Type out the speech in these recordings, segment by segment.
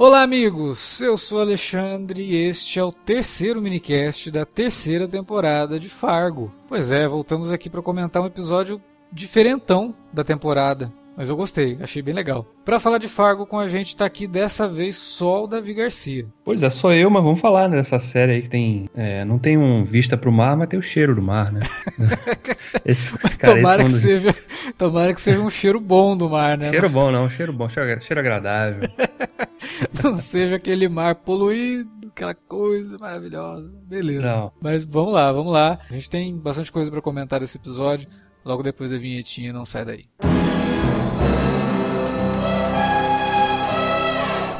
Olá, amigos! Eu sou Alexandre e este é o terceiro minicast da terceira temporada de Fargo. Pois é, voltamos aqui para comentar um episódio diferentão da temporada. Mas eu gostei, achei bem legal. Para falar de Fargo com a gente tá aqui dessa vez só o Davi Garcia. Pois é, sou eu, mas vamos falar nessa série aí que tem. É, não tem um vista pro mar, mas tem o cheiro do mar, né? esse, cara, tomara, que seja, tomara que seja um cheiro bom do mar, né? Cheiro bom, não, cheiro bom, cheiro, cheiro agradável. não seja aquele mar poluído, aquela coisa maravilhosa. Beleza. Não. Mas vamos lá, vamos lá. A gente tem bastante coisa para comentar desse episódio. Logo depois da vinhetinha, não sai daí.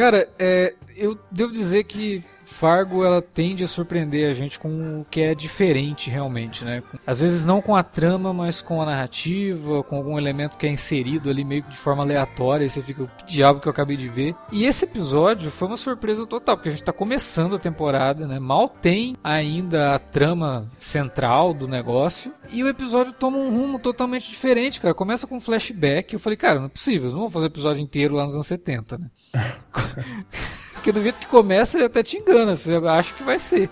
Cara, é, eu devo dizer que Fargo ela tende a surpreender a gente com o que é diferente realmente, né? Às vezes não com a trama, mas com a narrativa, com algum elemento que é inserido ali meio que de forma aleatória, e você fica, que diabo que eu acabei de ver. E esse episódio foi uma surpresa total, porque a gente tá começando a temporada, né? Mal tem ainda a trama central do negócio, e o episódio toma um rumo totalmente diferente, cara. Começa com um flashback, eu falei, cara, não é possível, não vou fazer episódio inteiro lá nos anos 70, né? Porque do jeito que começa, ele até te engana, você acha que vai ser.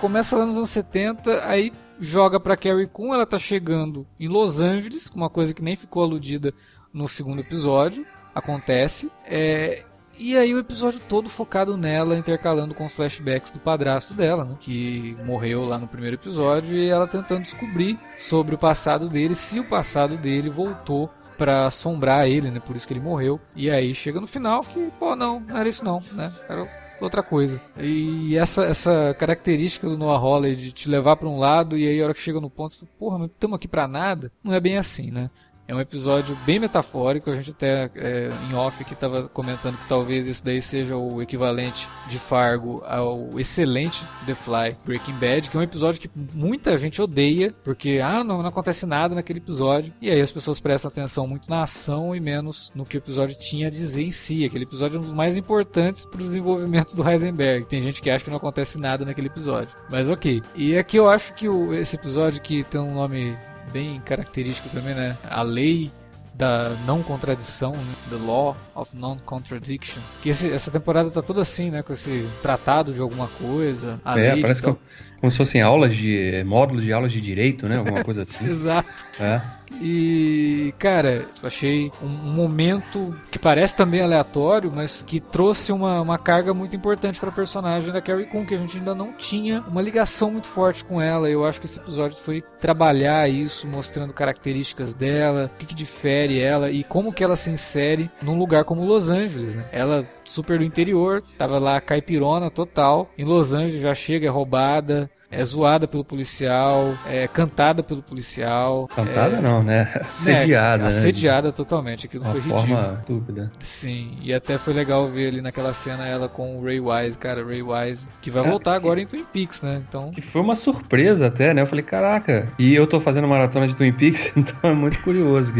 Começa lá nos anos 70, aí joga pra Carrie Coon, ela tá chegando em Los Angeles, uma coisa que nem ficou aludida no segundo episódio, acontece. É, e aí o episódio todo focado nela, intercalando com os flashbacks do padrasto dela, né, que morreu lá no primeiro episódio, e ela tentando descobrir sobre o passado dele, se o passado dele voltou para assombrar ele, né? Por isso que ele morreu. E aí chega no final que, pô, não, não era isso não, né? Era outra coisa. E essa, essa característica do Noah Hawley de te levar para um lado e aí a hora que chega no ponto, você fala, porra, mas estamos aqui para nada, não é bem assim, né? É um episódio bem metafórico. A gente até é, em off que estava comentando que talvez esse daí seja o equivalente de Fargo ao excelente The Fly Breaking Bad, que é um episódio que muita gente odeia, porque ah, não, não acontece nada naquele episódio. E aí as pessoas prestam atenção muito na ação e menos no que o episódio tinha a dizer em si. Aquele episódio é um dos mais importantes para o desenvolvimento do Heisenberg. Tem gente que acha que não acontece nada naquele episódio. Mas ok. E aqui eu acho que o, esse episódio que tem um nome bem característico também, né? A lei da não contradição, né? The Law of Non-Contradiction. Que esse, essa temporada tá toda assim, né? Com esse tratado de alguma coisa. A é, parece que, como se fossem aulas de. módulos de aulas de direito, né? Alguma coisa assim. Exato. É. E, cara, achei um momento que parece também aleatório, mas que trouxe uma, uma carga muito importante para personagem da Carrie Coon, que a gente ainda não tinha uma ligação muito forte com ela. Eu acho que esse episódio foi trabalhar isso, mostrando características dela, o que, que difere ela e como que ela se insere num lugar como Los Angeles, né? Ela super do interior, tava lá caipirona total. Em Los Angeles já chega, é roubada, é zoada pelo policial, é cantada pelo policial. Cantada é, não, né? Assediada. Né? Assediada né? totalmente, aquilo Uma foi ridículo. forma estúpida. Sim, e até foi legal ver ali naquela cena ela com o Ray Wise, cara, Ray Wise, que vai voltar que, agora em Twin Peaks, né? Então... Que foi uma surpresa até, né? Eu falei, caraca, e eu tô fazendo maratona de Twin Peaks, então é muito curioso.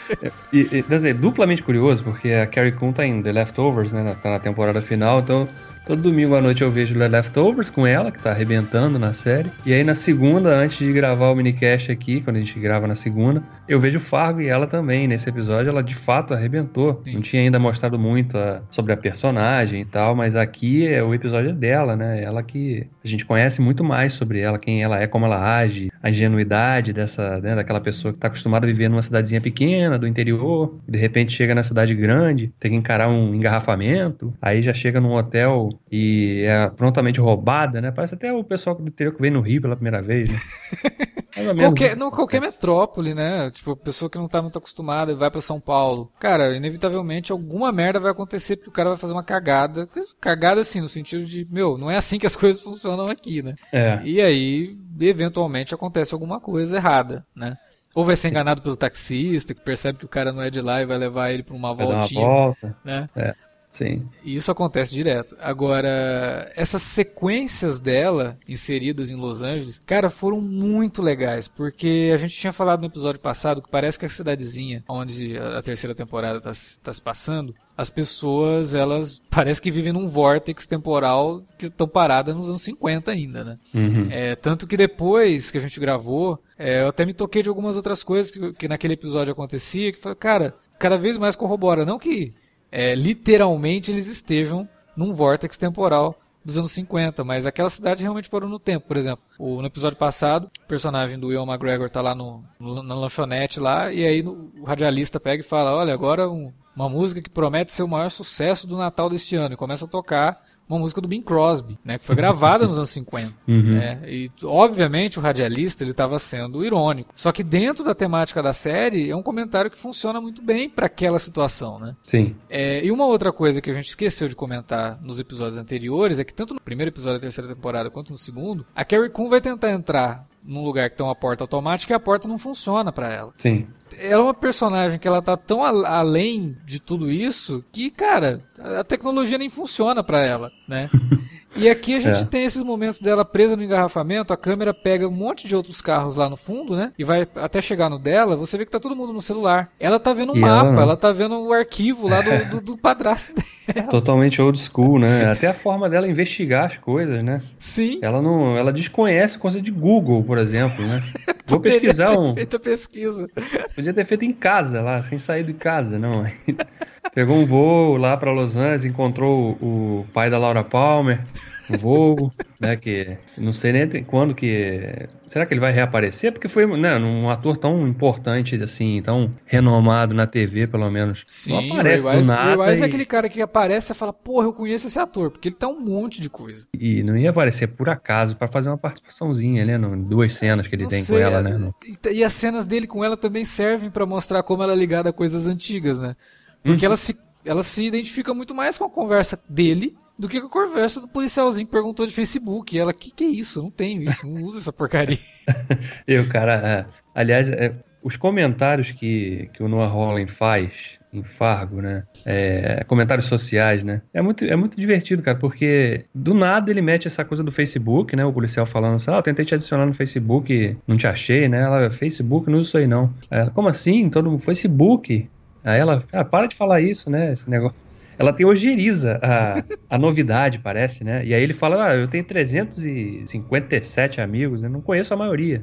e, e, dizer, duplamente curioso, porque a Carrie Coon tá em The Leftovers, né? Tá na temporada final, então Todo domingo à noite eu vejo The Leftovers com ela, que tá arrebentando na série. E aí na segunda, antes de gravar o minicast aqui, quando a gente grava na segunda, eu vejo Fargo e ela também. Nesse episódio ela de fato arrebentou. Sim. Não tinha ainda mostrado muito a, sobre a personagem e tal, mas aqui é o episódio dela, né? Ela que a gente conhece muito mais sobre ela, quem ela é, como ela age, a ingenuidade dessa, né, daquela pessoa que está acostumada a viver numa cidadezinha pequena, do interior, de repente chega na cidade grande, tem que encarar um engarrafamento, aí já chega num hotel e é prontamente roubada, né? Parece até o pessoal do interior que vem no Rio pela primeira vez, né? qualquer, não, qualquer metrópole, né? Tipo, pessoa que não tá muito acostumada e vai para São Paulo. Cara, inevitavelmente alguma merda vai acontecer porque o cara vai fazer uma cagada. Cagada assim, no sentido de, meu, não é assim que as coisas funcionam aqui, né? É. E aí, eventualmente, acontece alguma coisa errada, né? Ou vai ser enganado pelo taxista, que percebe que o cara não é de lá e vai levar ele para uma vai voltinha. Uma volta. Né? É. Sim. E isso acontece direto. Agora, essas sequências dela inseridas em Los Angeles, cara, foram muito legais, porque a gente tinha falado no episódio passado que parece que a cidadezinha onde a terceira temporada está tá se passando, as pessoas, elas parece que vivem num vórtex temporal que estão paradas nos anos 50 ainda, né? Uhum. É, tanto que depois que a gente gravou, é, eu até me toquei de algumas outras coisas que, que naquele episódio acontecia, que foi, cara, cada vez mais corrobora. Não que é, literalmente eles estejam num vórtex temporal dos anos 50, mas aquela cidade realmente parou no tempo. Por exemplo, o, no episódio passado, o personagem do Will McGregor tá lá no, no na lanchonete lá, e aí no, o radialista pega e fala, olha, agora um, uma música que promete ser o maior sucesso do Natal deste ano, e começa a tocar uma música do Bing Crosby, né, que foi gravada nos anos 50. Uhum. Né, e, obviamente, o radialista ele estava sendo irônico. Só que dentro da temática da série, é um comentário que funciona muito bem para aquela situação. Né? Sim. É, e uma outra coisa que a gente esqueceu de comentar nos episódios anteriores é que tanto no primeiro episódio da terceira temporada quanto no segundo, a Carrie Coon vai tentar entrar num lugar que tem uma porta automática e a porta não funciona para ela. Sim. Ela é uma personagem que ela tá tão a, além de tudo isso que, cara, a tecnologia nem funciona para ela, né? E aqui a gente é. tem esses momentos dela presa no engarrafamento, a câmera pega um monte de outros carros lá no fundo, né? E vai até chegar no dela, você vê que tá todo mundo no celular. Ela tá vendo um e mapa, ela, ela, tá vendo o arquivo lá do, do, do padrasto dela. Totalmente old school, né? Até a forma dela investigar as coisas, né? Sim. Ela não, ela desconhece coisa de Google, por exemplo, né? Vou pesquisar ter um. Feito a pesquisa. Podia ter feito em casa lá, sem sair de casa, não. Pegou um voo lá para Los Angeles, encontrou o pai da Laura Palmer no voo, né? Que não sei nem quando que. Será que ele vai reaparecer? Porque foi né, um ator tão importante, assim, tão renomado na TV, pelo menos. Sim, não aparece o Ray do nada. O Ray e... é aquele cara que aparece e fala, porra, eu conheço esse ator, porque ele tá um monte de coisa. E não ia aparecer por acaso, para fazer uma participaçãozinha, né? No, duas cenas que ele não tem sei, com ela, né? No... E, as cenas dele com ela também servem para mostrar como ela é ligada a coisas antigas, né? Porque uhum. ela, se, ela se identifica muito mais com a conversa dele do que com a conversa do policialzinho que perguntou de Facebook. E ela, que que é isso? não tenho isso, não uso essa porcaria. Eu, cara, é, aliás, é, os comentários que, que o Noah Holland faz em Fargo, né? É, comentários sociais, né? É muito, é muito divertido, cara, porque do nada ele mete essa coisa do Facebook, né? O policial falando assim, ah, tentei te adicionar no Facebook, não te achei, né? Ela, Facebook, não uso isso aí não. Ela, como assim? Todo mundo, Facebook? Aí ela, ah, para de falar isso, né? Esse negócio. Ela teoriza a, a novidade, parece, né? E aí ele fala, ah, eu tenho 357 amigos, eu não conheço a maioria.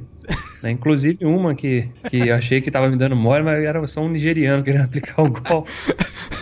Né? Inclusive uma que, que achei que tava me dando mole, mas era só um nigeriano querendo aplicar o golpe.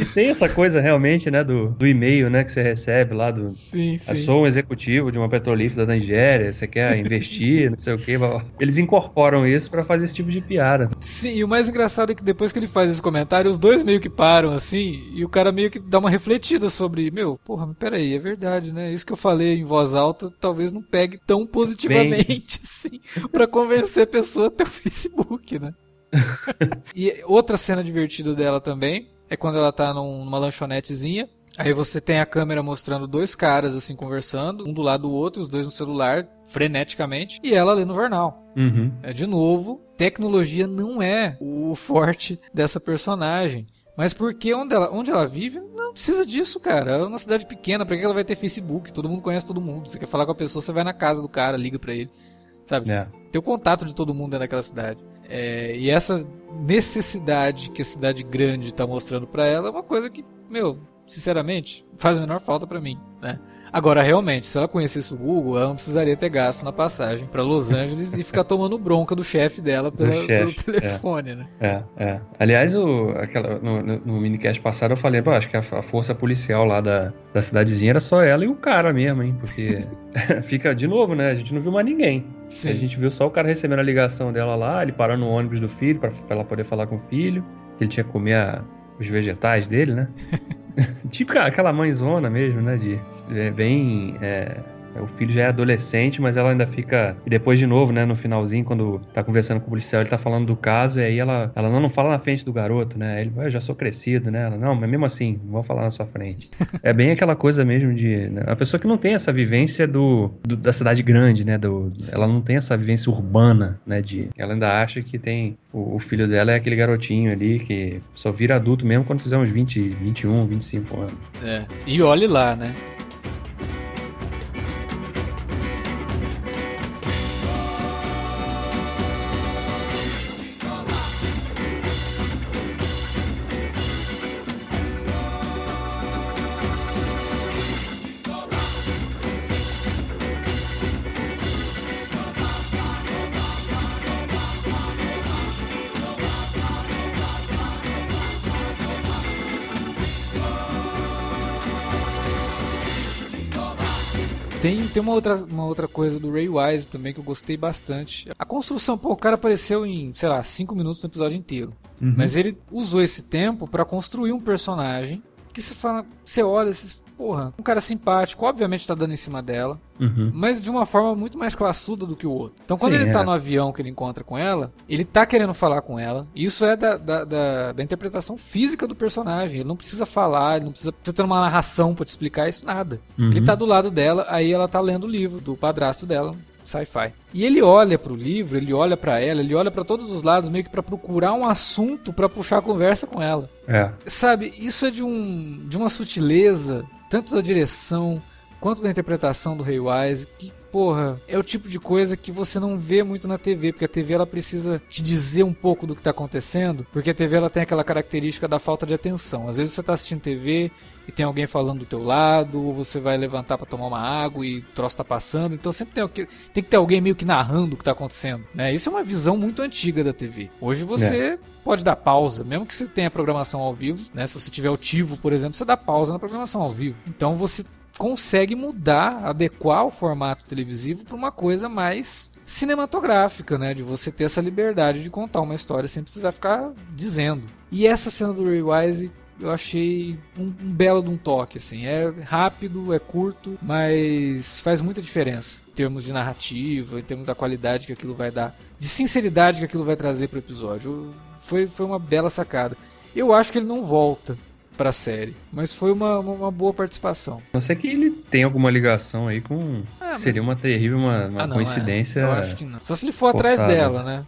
E tem essa coisa realmente, né, do, do e-mail, né, que você recebe lá do... Sim, sim. Eu sou um executivo de uma petrolífera da Nigéria, você quer investir, não sei o quê. Eles incorporam isso para fazer esse tipo de piada. Sim, e o mais engraçado é que depois que ele faz esse comentário, os dois meio que param, assim, e o cara meio que dá uma refletida sobre, meu, porra, mas peraí, é verdade, né? Isso que eu falei em voz alta talvez não pegue tão positivamente, Bem... assim, pra convencer a pessoa até o Facebook, né? e outra cena divertida dela também é quando ela tá numa lanchonetezinha. Aí você tem a câmera mostrando dois caras assim conversando, um do lado do outro, os dois no celular, freneticamente, e ela lendo o jornal. Uhum. É, de novo, tecnologia não é o forte dessa personagem. Mas porque onde ela, onde ela vive, não precisa disso, cara. Ela é uma cidade pequena, pra que ela vai ter Facebook? Todo mundo conhece todo mundo. Você quer falar com a pessoa, você vai na casa do cara, liga pra ele. Sabe? É. Tem o contato de todo mundo dentro daquela cidade. É, e essa necessidade que a cidade grande está mostrando para ela é uma coisa que, meu, sinceramente, faz a menor falta para mim. né? Agora, realmente, se ela conhecesse o Google, ela não precisaria ter gasto na passagem para Los Angeles e ficar tomando bronca do chefe dela pela, chef, pelo telefone, é, né? É, é. Aliás, o, aquela, no, no, no minicast passado eu falei, acho que a, a, força policial lá da, da cidadezinha era só ela e o cara mesmo, hein? Porque fica de novo, né? A gente não viu mais ninguém. Sim. A gente viu só o cara recebendo a ligação dela lá, ele parando no ônibus do filho para ela poder falar com o filho, que ele tinha que comer a, os vegetais dele, né? tipo aquela mãezona mesmo, né? De, é bem. É, o filho já é adolescente, mas ela ainda fica. E depois, de novo, né, no finalzinho, quando tá conversando com o policial, ele tá falando do caso, e aí ela, ela não, não fala na frente do garoto, né? Ele, eu já sou crescido, né? Ela, não, mas mesmo assim, não vou falar na sua frente. é bem aquela coisa mesmo de. Né, a pessoa que não tem essa vivência do, do da cidade grande, né? Do, ela não tem essa vivência urbana, né? De, ela ainda acha que tem. O, o filho dela é aquele garotinho ali que só vira adulto mesmo quando fizer uns 20, 21, 25 anos. É. E olhe lá, né? Outra, uma outra coisa do Ray Wise também que eu gostei bastante. A construção, pô, o cara apareceu em, sei lá, 5 minutos no episódio inteiro. Uhum. Mas ele usou esse tempo para construir um personagem que você fala, você olha, você porra, um cara simpático, obviamente tá dando em cima dela, uhum. mas de uma forma muito mais classuda do que o outro. Então quando Sim, ele tá é. no avião que ele encontra com ela, ele tá querendo falar com ela, e isso é da, da, da, da interpretação física do personagem. Ele não precisa falar, ele não precisa, precisa ter uma narração para te explicar isso, nada. Uhum. Ele tá do lado dela, aí ela tá lendo o livro do padrasto dela, sci-fi. E ele olha para o livro, ele olha para ela, ele olha para todos os lados meio que para procurar um assunto para puxar a conversa com ela. É. Sabe, isso é de um de uma sutileza, tanto da direção quanto da interpretação do Ray Wise, que porra, é o tipo de coisa que você não vê muito na TV, porque a TV ela precisa te dizer um pouco do que está acontecendo, porque a TV ela tem aquela característica da falta de atenção. Às vezes você está assistindo TV e tem alguém falando do teu lado, ou você vai levantar para tomar uma água e o troço tá passando, então sempre tem, tem que ter alguém meio que narrando o que está acontecendo, né? Isso é uma visão muito antiga da TV. Hoje você é. pode dar pausa, mesmo que você tenha programação ao vivo, né? Se você tiver ativo, por exemplo, você dá pausa na programação ao vivo. Então você consegue mudar, adequar o formato televisivo para uma coisa mais cinematográfica, né? De você ter essa liberdade de contar uma história sem precisar ficar dizendo. E essa cena do Ray Wise eu achei um, um, belo de um toque, assim. É rápido, é curto, mas faz muita diferença em termos de narrativa, em termos da qualidade que aquilo vai dar, de sinceridade que aquilo vai trazer para o episódio. Foi, foi uma bela sacada. Eu acho que ele não volta pra série. Mas foi uma, uma, boa participação. Não sei que ele tem alguma ligação aí com. Ah, mas... Seria uma terrível, uma, uma ah, não, coincidência. É. Eu acho que não. Só se ele for atrás dela, né?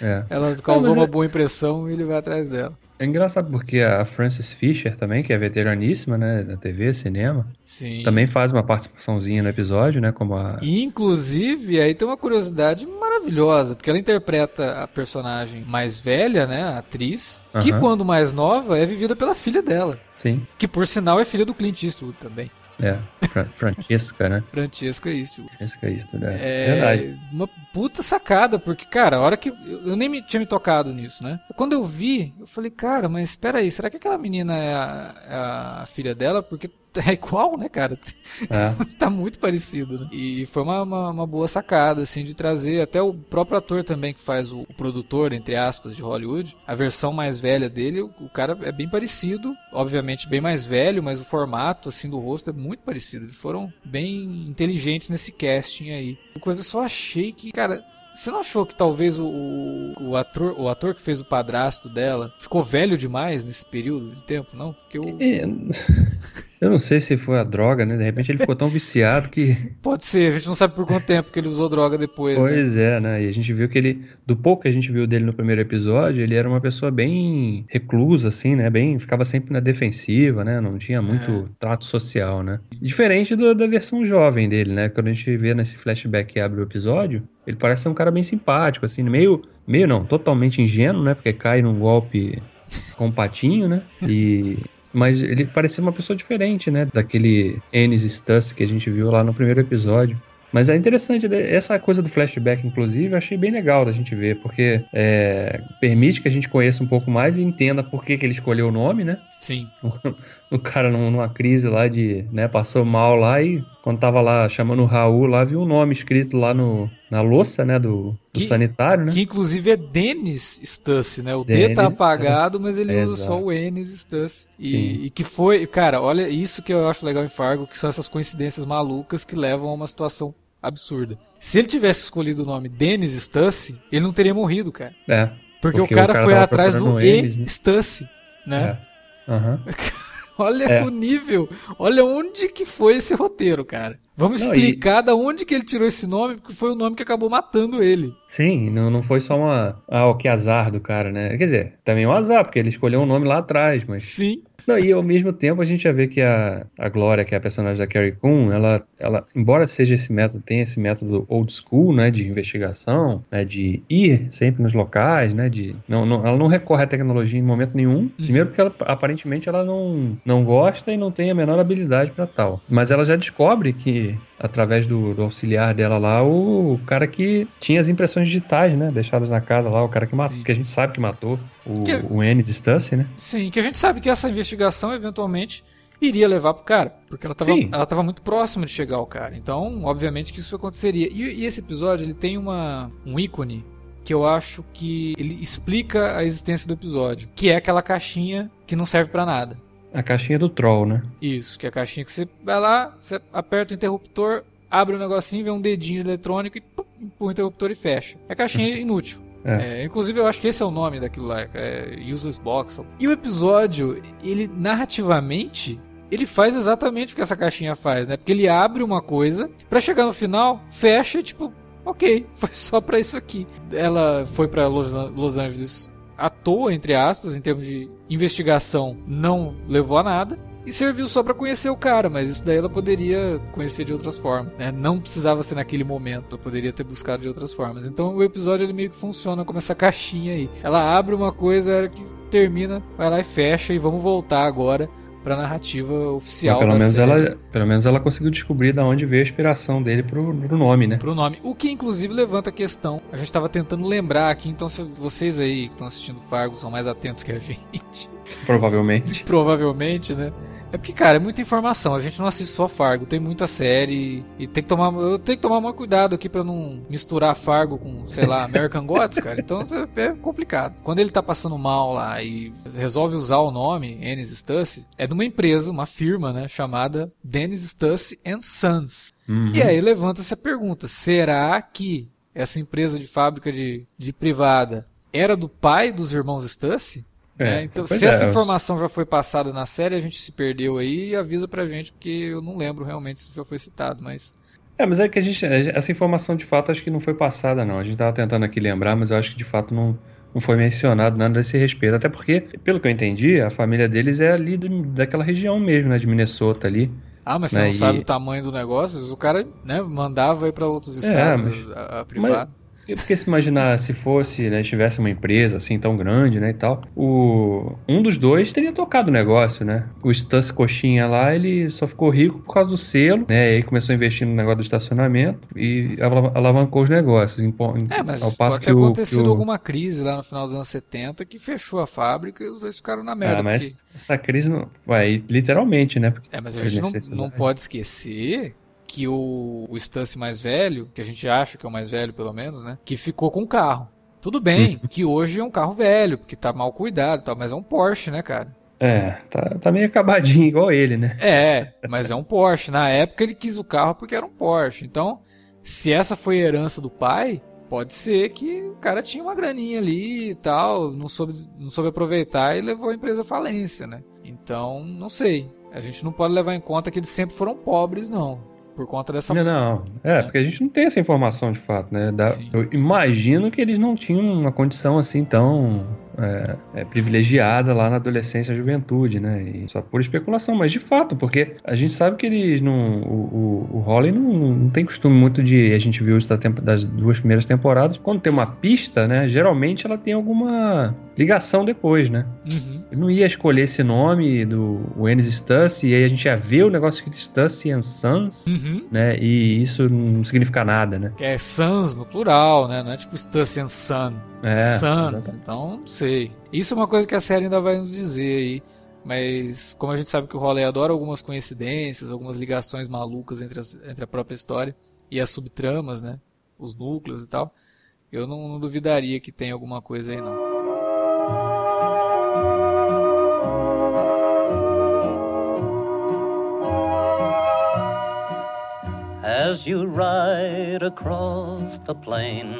É. Ela causou uma é... boa impressão e ele vai atrás dela. É engraçado porque a Frances Fisher também, que é veteraníssima, né, da TV, cinema, Sim. também faz uma participaçãozinha no episódio, né, como a... Inclusive, aí tem uma curiosidade maravilhosa, porque ela interpreta a personagem mais velha, né, a atriz, uh -huh. que quando mais nova é vivida pela filha dela. Sim. Que por sinal é filha do Clint Eastwood também. É, Fra Francesca, né? Francesca isso. Francesca isso, né? É Verdade. Uma puta sacada, porque, cara, a hora que. Eu nem me, tinha me tocado nisso, né? Quando eu vi, eu falei, cara, mas espera aí, será que aquela menina é a, é a filha dela? Porque é igual, né, cara? É. tá muito parecido, né? E foi uma, uma, uma, boa sacada, assim, de trazer até o próprio ator também que faz o, o, produtor, entre aspas, de Hollywood. A versão mais velha dele, o, o, cara é bem parecido, obviamente bem mais velho, mas o formato, assim, do rosto é muito parecido. Eles foram bem inteligentes nesse casting aí. Coisa só achei que, cara, você não achou que talvez o, o, ator, o ator que fez o padrasto dela ficou velho demais nesse período de tempo, não? Porque eu... É, eu não sei se foi a droga, né? De repente ele ficou tão viciado que. Pode ser, a gente não sabe por quanto tempo que ele usou droga depois. Né? Pois né? é, né? E a gente viu que ele, do pouco que a gente viu dele no primeiro episódio, ele era uma pessoa bem reclusa, assim, né? Bem, ficava sempre na defensiva, né? Não tinha muito é. trato social, né? Diferente do, da versão jovem dele, né? Quando a gente vê nesse flashback que abre o episódio, ele parece ser um cara bem simpático, assim, meio, meio não, totalmente ingênuo, né? Porque cai num golpe com um patinho, né? E mas ele parecia uma pessoa diferente, né? Daquele Ennis Stuss que a gente viu lá no primeiro episódio. Mas é interessante, né? essa coisa do flashback, inclusive, eu achei bem legal da gente ver, porque é, permite que a gente conheça um pouco mais e entenda por que, que ele escolheu o nome, né? Sim. o cara numa crise lá de, né, passou mal lá e quando tava lá chamando o Raul lá, viu um nome escrito lá no, na louça, né, do, do Que- sanitário, né? Que inclusive é Dennis Stuss, né? O D Dennis tá apagado, mas ele usa Exato. só o Ennis Stuss. Sim. E, e que foi, cara, olha isso que eu acho legal em Fargo, que são essas coincidências malucas que levam a uma situação absurda. Se ele tivesse escolhido o nome Dennis Stuss, ele não teria morrido, cara. É. Porque, Porque o cara, o cara foi atrás do E Ennis, né? Stuss, né? É. Aham. Olha É. o nível, olha onde que foi esse roteiro, cara. Vamos Não, explicar da onde que ele tirou esse nome, porque foi o nome que acabou matando ele. Sim, não, não foi só uma. Ah, o que azar do cara, né? Quer dizer, também é um azar, porque ele escolheu um nome lá atrás, mas. Sim. Não, e ao mesmo tempo a gente já vê que a, a Glória, que é a personagem da Carrie Coon, ela, ela, embora seja esse método, tenha esse método old school, né, de investigação, né, de ir sempre nos locais, né, de não, não- ela não recorre à tecnologia em momento nenhum. Primeiro porque ela, aparentemente ela não, não gosta e não tem a menor habilidade para tal. Mas ela já descobre que através do, do auxiliar dela lá, o, cara que tinha as impressões digitais, né, deixadas na casa lá, o cara que matou, que a gente sabe que matou o, Que- o Ennis Stussy, né? Sim, que a gente sabe que essa investigação eventualmente iria levar pro cara, porque ela tava, Sim. ela tava muito próxima de chegar ao cara. Então, obviamente que isso aconteceria. E, e esse episódio, ele tem uma, um ícone que eu acho que ele explica a existência do episódio, que é aquela caixinha que não serve pra nada. A caixinha do troll, né? Isso, que é a caixinha que você vai lá, você aperta o interruptor, abre o negocinho, vê um dedinho eletrônico e pum, empurra o interruptor e fecha. É caixinha inútil. É. É, inclusive, eu acho que esse é o nome daquilo lá, é Useless Box. E o episódio, ele narrativamente, ele faz exatamente o que essa caixinha faz, né? Porque ele abre uma coisa, pra chegar no final, fecha tipo, ok, foi só pra isso aqui. Ela foi pra Los, Los Angeles à toa, entre aspas, em termos de investigação, não levou a nada. E serviu só pra conhecer o cara, mas isso daí ela poderia conhecer de outras formas, né? Não precisava ser naquele momento, poderia ter buscado de outras formas. Então o episódio ele meio que funciona como essa caixinha aí. Ela abre uma coisa, a hora que termina, vai lá e fecha e vamos voltar agora pra narrativa oficial Mas pelo, menos série. ela, pelo menos ela conseguiu descobrir da onde veio a inspiração dele pro, pro nome, né? pro nome. O que inclusive levanta a questão. A gente estava tentando lembrar aqui, então se vocês aí que estão assistindo Fargo são mais atentos que a gente, Provavelmente. provavelmente, né? É porque, cara, é muita informação. A gente não assiste só Fargo, tem muita série e tem que tomar, eu tenho que tomar mais cuidado aqui pra não misturar Fargo com, sei lá, American Gods, cara. Então isso é complicado. Quando ele tá passando mal lá e resolve usar o nome Ennis Stussy, é de uma empresa, uma firma, né, chamada Dennis Stussy and Sons. Uhum. E aí levanta-se a pergunta: será que essa empresa de fábrica de, de privada era do pai dos irmãos Stussy? É, né? Então, se é, essa informação já foi passada na série, a gente se perdeu aí e avisa pra gente, porque eu não lembro realmente se já foi citado, mas. É, mas é que a gente. Essa informação de fato acho que não foi passada, não. A gente tava tentando aqui lembrar, mas eu acho que de fato não, não foi mencionado nada desse respeito. Até porque, pelo que eu entendi, a família deles é ali do- daquela região mesmo, né? De Minnesota ali. Ah, mas você Né, não e- sabe o tamanho do negócio? O cara né, mandava ir pra outros É, estados, mas- a, a privada. E Porque se imaginar se fosse, né, tivesse uma empresa assim tão grande, né, e tal, o um dos dois teria tocado o negócio, né? O Stas Coxinha lá, ele só ficou rico por causa do selo, né? E aí começou a investir no negócio do estacionamento e ala- alavancou os negócios. em É, mas ao passo pode que ter o- acontecido que o- alguma crise lá no final dos anos 70 que fechou a fábrica e os dois ficaram na merda. Ah, mas porque- essa crise não vai literalmente, né? Porque É, mas a gente não, não pode esquecer que o, o Stussy mais velho, que a gente acha que é o mais velho pelo menos, né? Que ficou com o carro. Tudo bem que hoje é um carro velho, porque tá mal cuidado e tal, mas é um Porsche, né, cara? É, tá, tá meio acabadinho, igual ele, né? É, mas é um Porsche. Na época ele quis o carro porque era um Porsche. Então, se essa foi a herança do pai, pode ser que o cara tinha uma graninha ali e tal, não soube, não soube aproveitar e levou a empresa à falência, né? Então, não sei. A gente não pode levar em conta que eles sempre foram pobres, não. Por conta dessa. Não, não. É, porque a gente não tem essa informação de fato, né? Da- eu imagino que eles não tinham uma condição assim tão é, é, privilegiada lá na adolescência e juventude, né? E só por especulação, mas de fato, porque a gente sabe que eles não. O, o, o Holly não, não tem costume muito de. A gente viu isso da tempo, das duas primeiras temporadas. Quando tem uma pista, né? Geralmente ela tem alguma ligação depois, né? Uhum. Eu não ia escolher esse nome do Ennis Stuss, e aí a gente ia ver o negócio escrito Stuss and Sons, uhum. né? E isso não significa nada, né? Que é Sons no plural, né? Não é tipo Stuss and Son. É, Sons, exatamente. então não sei. Isso é uma coisa que a série ainda vai nos dizer aí. Mas como a gente sabe que o Hawley adora algumas coincidências, algumas ligações malucas entre, as, entre a própria história e as subtramas, né? Os núcleos e tal. Eu não, não duvidaria que tem alguma coisa aí não. As you ride across the plain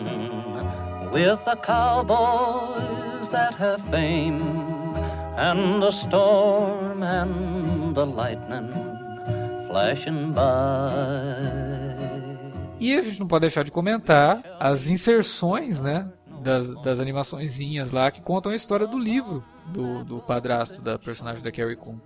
with the that have fame and the storm and the lightning flashing by. E a gente não pode deixar de comentar as inserções, né, das, das animaçõezinhas lá que contam a história do livro do, do padrasto da personagem da Carrie Coon.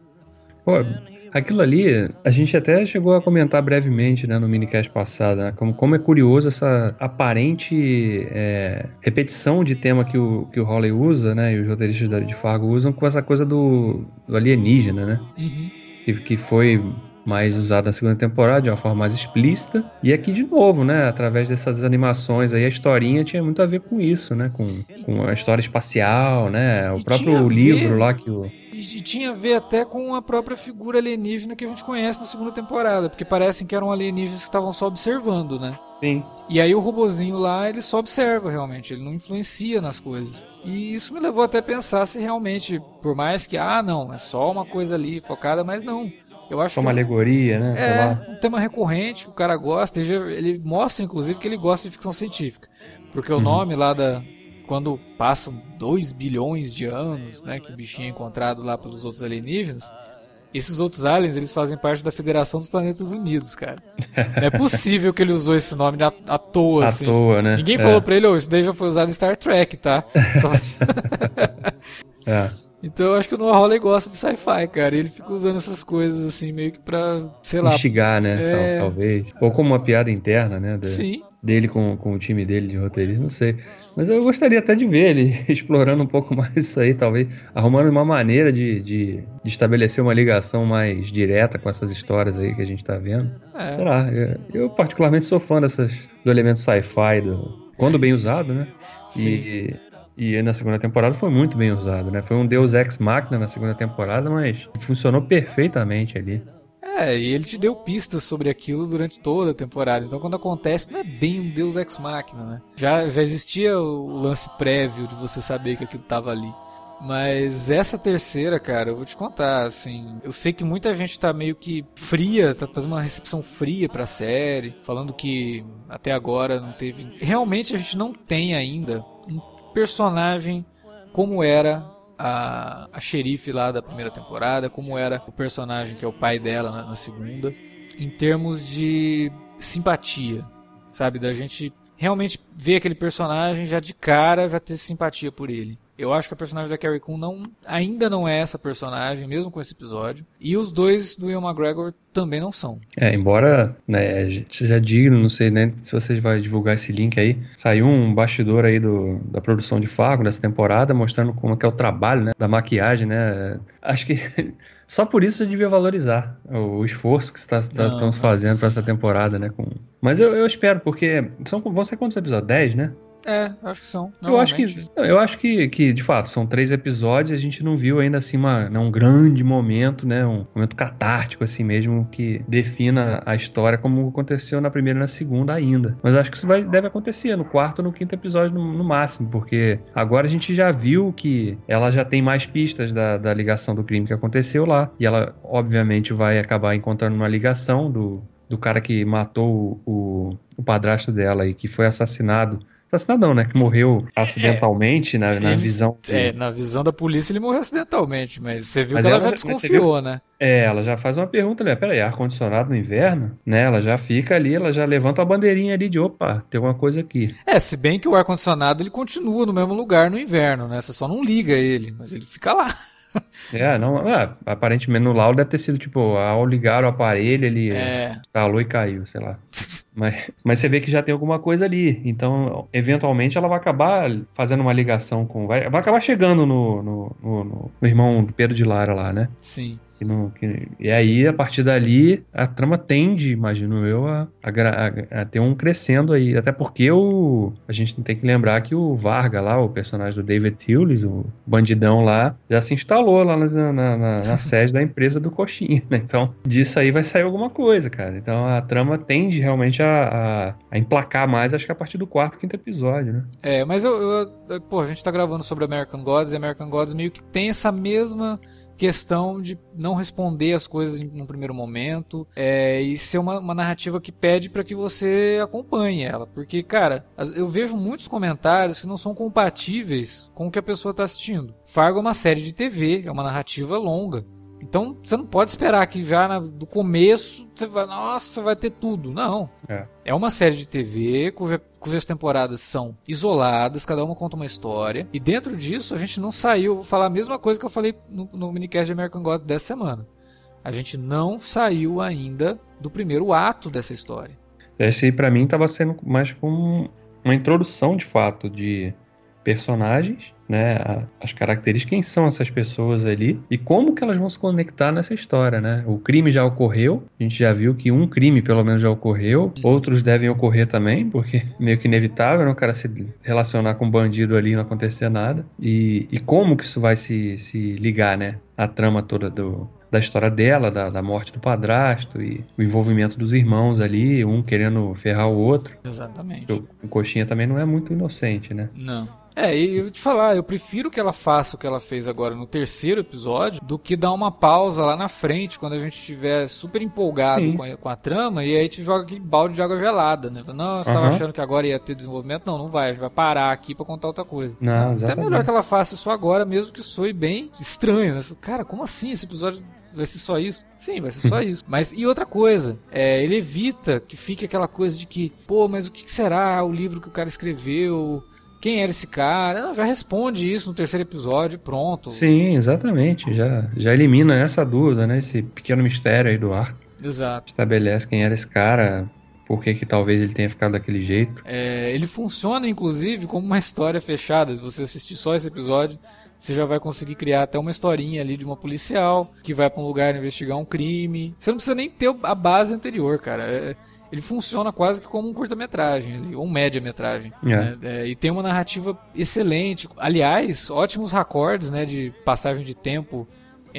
Pô, aquilo ali, a gente até chegou a comentar brevemente né, no minicast passado, né, como, como é curioso essa aparente é, repetição de tema que o, que o Holly usa, né, e os roteiristas de Fargo usam com essa coisa do, do alienígena, né? Uhum. Que, que foi mais usado na segunda temporada, de uma forma mais explícita. E aqui de novo, né? Através dessas animações aí, a historinha tinha muito a ver com isso, né? Com, com a história espacial, né? O e próprio livro ver... lá que o. E tinha a ver até com a própria figura alienígena que a gente conhece na segunda temporada, porque parecem que eram alienígenas que estavam só observando, né? Sim. E aí o robozinho lá, ele só observa realmente, ele não influencia nas coisas. E isso me levou até a pensar se realmente, por mais que, ah, não, é só uma coisa ali focada, mas não. Eu acho uma alegoria, né? É, um tema recorrente que o cara gosta. Ele, ele, mostra, inclusive, que ele gosta de ficção científica. Porque uhum. o nome lá da. Quando passam 2 bilhões de anos, né? Que o bichinho é encontrado lá pelos outros alienígenas. Esses outros aliens, eles fazem parte da Federação dos Planetas Unidos, cara. Não é possível que ele usou esse nome à, à toa, à assim. À toa, né? Ninguém é. falou pra ele, oh, isso daí já foi usado em Star Trek, tá? Só... é. Então eu acho que o Noah Hawley gosta de sci-fi, cara. Ele fica usando essas coisas assim, meio que pra, sei lá. Instigar, né? É... Talvez. Ou como uma piada interna, né? De, Sim. Dele com, com o time dele de roteiristas, não sei. Mas eu gostaria até de ver ele explorando um pouco mais isso aí, talvez arrumando uma maneira de, de, de estabelecer uma ligação mais direta com essas histórias aí que a gente tá vendo. É. Sei lá, eu, eu particularmente sou fã dessas, do elemento sci-fi, do, quando bem usado, né? Sim. E e na segunda temporada foi muito bem usado, né? Foi um Deus Ex Machina na segunda temporada, mas funcionou perfeitamente ali. É, e ele te deu pistas sobre aquilo durante toda a temporada. Então quando acontece, não é bem um Deus Ex Machina, né? Já, já existia o lance prévio de você saber que aquilo estava ali. Mas essa terceira, cara, eu vou te contar, assim, eu sei que muita gente tá meio que fria, tá tendo uma recepção fria pra série, falando que até agora não teve. Realmente a gente não tem ainda um personagem como era a, a xerife lá da primeira temporada, como era o personagem que é o pai dela na, na segunda, em termos de simpatia, sabe? Da gente realmente ver aquele personagem já de cara, já ter simpatia por ele. Eu acho que a personagem da Carrie Coon não, ainda não é essa personagem, mesmo com esse episódio. E os dois do Ian McGregor também não são. É, embora né, seja digno, não sei nem se você vai divulgar esse link aí. Saiu um bastidor aí do, da produção de Fargo nessa temporada, mostrando como é que é o trabalho né, da maquiagem, né? Acho que só por isso você devia valorizar o esforço que estamos fazendo para essa temporada, né? Com... Mas eu, eu espero, porque são, vão ser quantos episódios? 10, né? É, acho que são. Eu acho que, eu acho que, que, de fato, são três episódios e a gente não viu ainda assim uma, né, um grande momento, né? Um momento catártico, assim mesmo, que defina a história como aconteceu na primeira e na segunda ainda. Mas acho que isso vai, deve acontecer no quarto ou no quinto episódio no, no, máximo, porque agora a gente já viu que ela já tem mais pistas da, da ligação do crime que aconteceu lá. E ela, obviamente, vai acabar encontrando uma ligação do, do cara que matou o, o, o padrasto dela e que foi assassinado Assassinado não, né? Que morreu acidentalmente é, na, na ele, visão. É, na visão da polícia ele morreu acidentalmente, mas você viu mas que ela, ela já desconfiou, né? É, ela já faz uma pergunta, né? Peraí, ar-condicionado no inverno? Né? Ela já fica ali, ela já levanta a bandeirinha ali de opa, tem alguma coisa aqui. É, se bem que o ar-condicionado ele continua no mesmo lugar no inverno, né? Você só não liga ele, mas ele fica lá. É, não, é, aparentemente no Lau deve ter sido tipo, ao ligar o aparelho, ele é. instalou e caiu, sei lá. Mas, mas você vê que já tem alguma coisa ali. Então, eventualmente, ela vai acabar fazendo uma ligação com. Vai, vai acabar chegando no, no, no, no irmão do Pedro de Lara lá, né? Sim. Que não, que, e aí, a partir dali, a trama tende, imagino eu, a, a, a, ter um crescendo aí. Até porque o, a gente tem que lembrar que o Varga lá, o personagem do David Tillis, o bandidão lá, já se instalou lá na, na, na, sede da empresa do Coxinha, né? Então, disso aí vai sair alguma coisa, cara. Então, a trama tende realmente a, a, emplacar mais, acho que a partir do quarto, quinto episódio, né? É, mas eu, eu, pô, a gente tá gravando sobre American Gods e American Gods meio que tem essa mesma questão de não responder as coisas no primeiro momento é, e ser uma, uma narrativa que pede para que você acompanhe ela. Porque, cara, eu vejo muitos comentários que não são compatíveis com o que a pessoa está assistindo. Fargo é uma série de TV, é uma narrativa longa. Então você não pode esperar que já na, do começo você vai, nossa, vai ter tudo. Não. É, é uma série de TV cuja, cujas temporadas são isoladas, cada uma conta uma história. E dentro disso a gente não saiu. Vou falar a mesma coisa que eu falei no, no minicast de American Gods dessa semana. A gente não saiu ainda do primeiro ato dessa história. Esse aí pra mim tava sendo mais como uma introdução de fato de personagens né, as características, quem são essas pessoas ali e como que elas vão se conectar nessa história, né? O crime já ocorreu, a gente já viu que um crime pelo menos já ocorreu, outros devem ocorrer também, porque meio que inevitável, né, o cara se relacionar com um bandido ali e não acontecer nada. E, e como que isso vai se, se ligar, né? A trama toda do, da história dela, da, da, morte do padrasto e o envolvimento dos irmãos ali, um querendo ferrar o outro. Exatamente. O, o Coxinha também não é muito inocente, né? Não. É, e eu vou te falar, eu prefiro que ela faça o que ela fez agora no terceiro episódio do que dar uma pausa lá na frente, quando a gente estiver super empolgado com a, com a, trama e aí te joga aquele balde de água gelada, né? Não, você uhum. tava achando que agora ia ter desenvolvimento? Não, não vai, a gente vai parar aqui para contar outra coisa. Não, Até melhor que ela faça isso agora, mesmo que soe bem estranho, né? Cara, como assim esse episódio vai ser só isso? Sim, vai ser só isso. Mas e outra coisa, é, ele evita que fique aquela coisa de que, pô, mas o que será o livro que o cara escreveu? Quem era esse cara? Não, já responde isso no terceiro episódio, pronto. Sim, exatamente. Já, já elimina essa dúvida, né? Esse pequeno mistério aí do ar. Exato. Estabelece quem era esse cara, por que, que talvez ele tenha ficado daquele jeito. É, ele funciona, inclusive, como uma história fechada. Se você assistir só esse episódio, você já vai conseguir criar até uma historinha ali de uma policial que vai para um lugar investigar um crime. Você não precisa nem ter a base anterior, cara. É, ele funciona quase que como um curta-metragem, ou um média-metragem. É. Né? É, e tem uma narrativa excelente. Aliás, ótimos recordes né, de passagem de tempo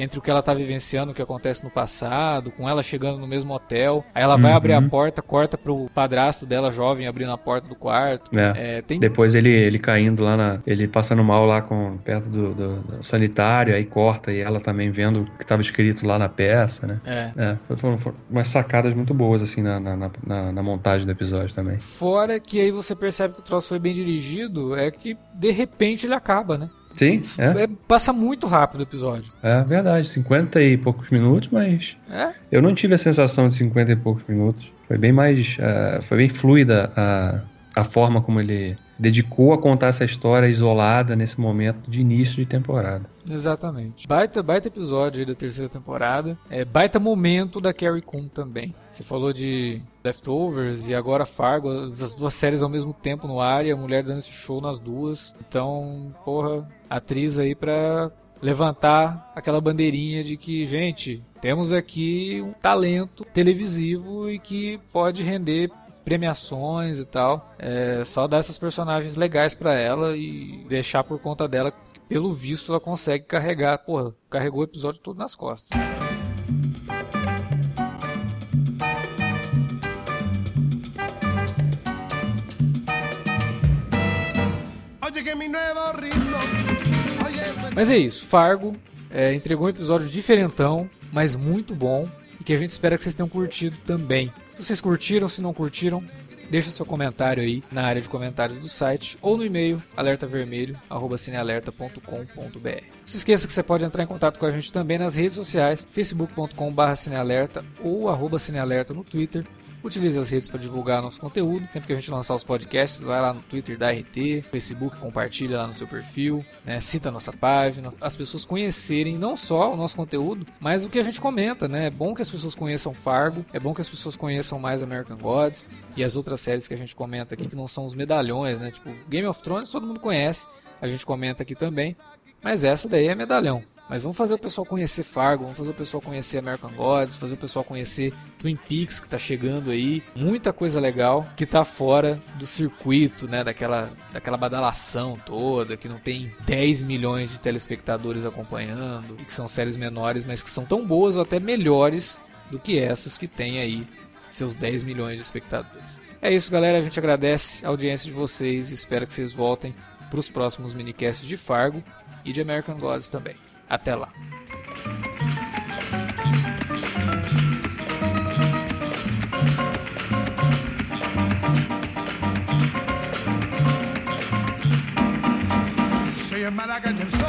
entre o que ela tá vivenciando, o que acontece no passado, com ela chegando no mesmo hotel. Aí ela vai uhum. abrir a porta, corta pro padrasto dela, jovem, abrindo a porta do quarto. É. É, tem... Depois ele, ele caindo lá na. Ele passando mal lá com, perto do, do, do sanitário, aí corta e ela também vendo o que estava escrito lá na peça, né? É. é foram, foram, umas sacadas muito boas, assim, na, na, na, na montagem do episódio também. Fora que aí você percebe que o troço foi bem dirigido, é que de repente ele acaba, né? Sim, é. é. Passa muito rápido o episódio. É verdade, 50 e poucos minutos, mas é? eu não tive a sensação de 50 e poucos minutos. Foi bem mais. Uh, foi bem fluida a, a forma como ele dedicou a contar essa história isolada nesse momento de início de temporada. Exatamente. Baita, baita episódio aí da terceira temporada. É baita momento da Carrie Coon também. Você falou de Leftovers e agora Fargo, as duas séries ao mesmo tempo no ar e a mulher dando esse show nas duas. Então, porra, atriz aí pra levantar aquela bandeirinha de que, gente, temos aqui um talento televisivo e que pode render premiações e tal. É só dar essas personagens legais para ela e deixar por conta dela. Pelo visto, ela consegue carregar. Porra, carregou o episódio todo nas costas. Mas é isso, Fargo é, entregou um episódio diferentão, mas muito bom, e que a gente espera que vocês tenham curtido também. Se vocês curtiram, se não curtiram, deixa seu comentário aí na área de comentários do site ou no e-mail alertavermelho@cinealerta.com.br. Não se esqueça que você pode entrar em contato com a gente também nas redes sociais, facebook.com/cinealerta ou cinealerta no Twitter Utilize as redes para divulgar nosso conteúdo. Sempre que a gente lançar os podcasts, vai lá no Twitter da RT, Facebook, compartilha lá no seu perfil, né? cita a nossa página. As pessoas conhecerem não só o nosso conteúdo, mas o que a gente comenta, né? É bom que as pessoas conheçam Fargo, é bom que as pessoas conheçam mais American Gods e as outras séries que a gente comenta aqui, que não são os medalhões, né? Tipo, Game of Thrones todo mundo conhece, a gente comenta aqui também. Mas essa daí é medalhão. Mas vamos fazer o pessoal conhecer Fargo, vamos fazer o pessoal conhecer American Gods, fazer o pessoal conhecer Twin Peaks que está chegando aí. Muita coisa legal que está fora do circuito, né? Daquela, daquela badalação toda, que não tem 10 milhões de telespectadores acompanhando, e que são séries menores, mas que são tão boas ou até melhores do que essas que têm aí seus 10 milhões de espectadores. É isso, galera. A gente agradece a audiência de vocês e espera que vocês voltem para os próximos minicasts de Fargo e de American Gods também. Até lá. Say, them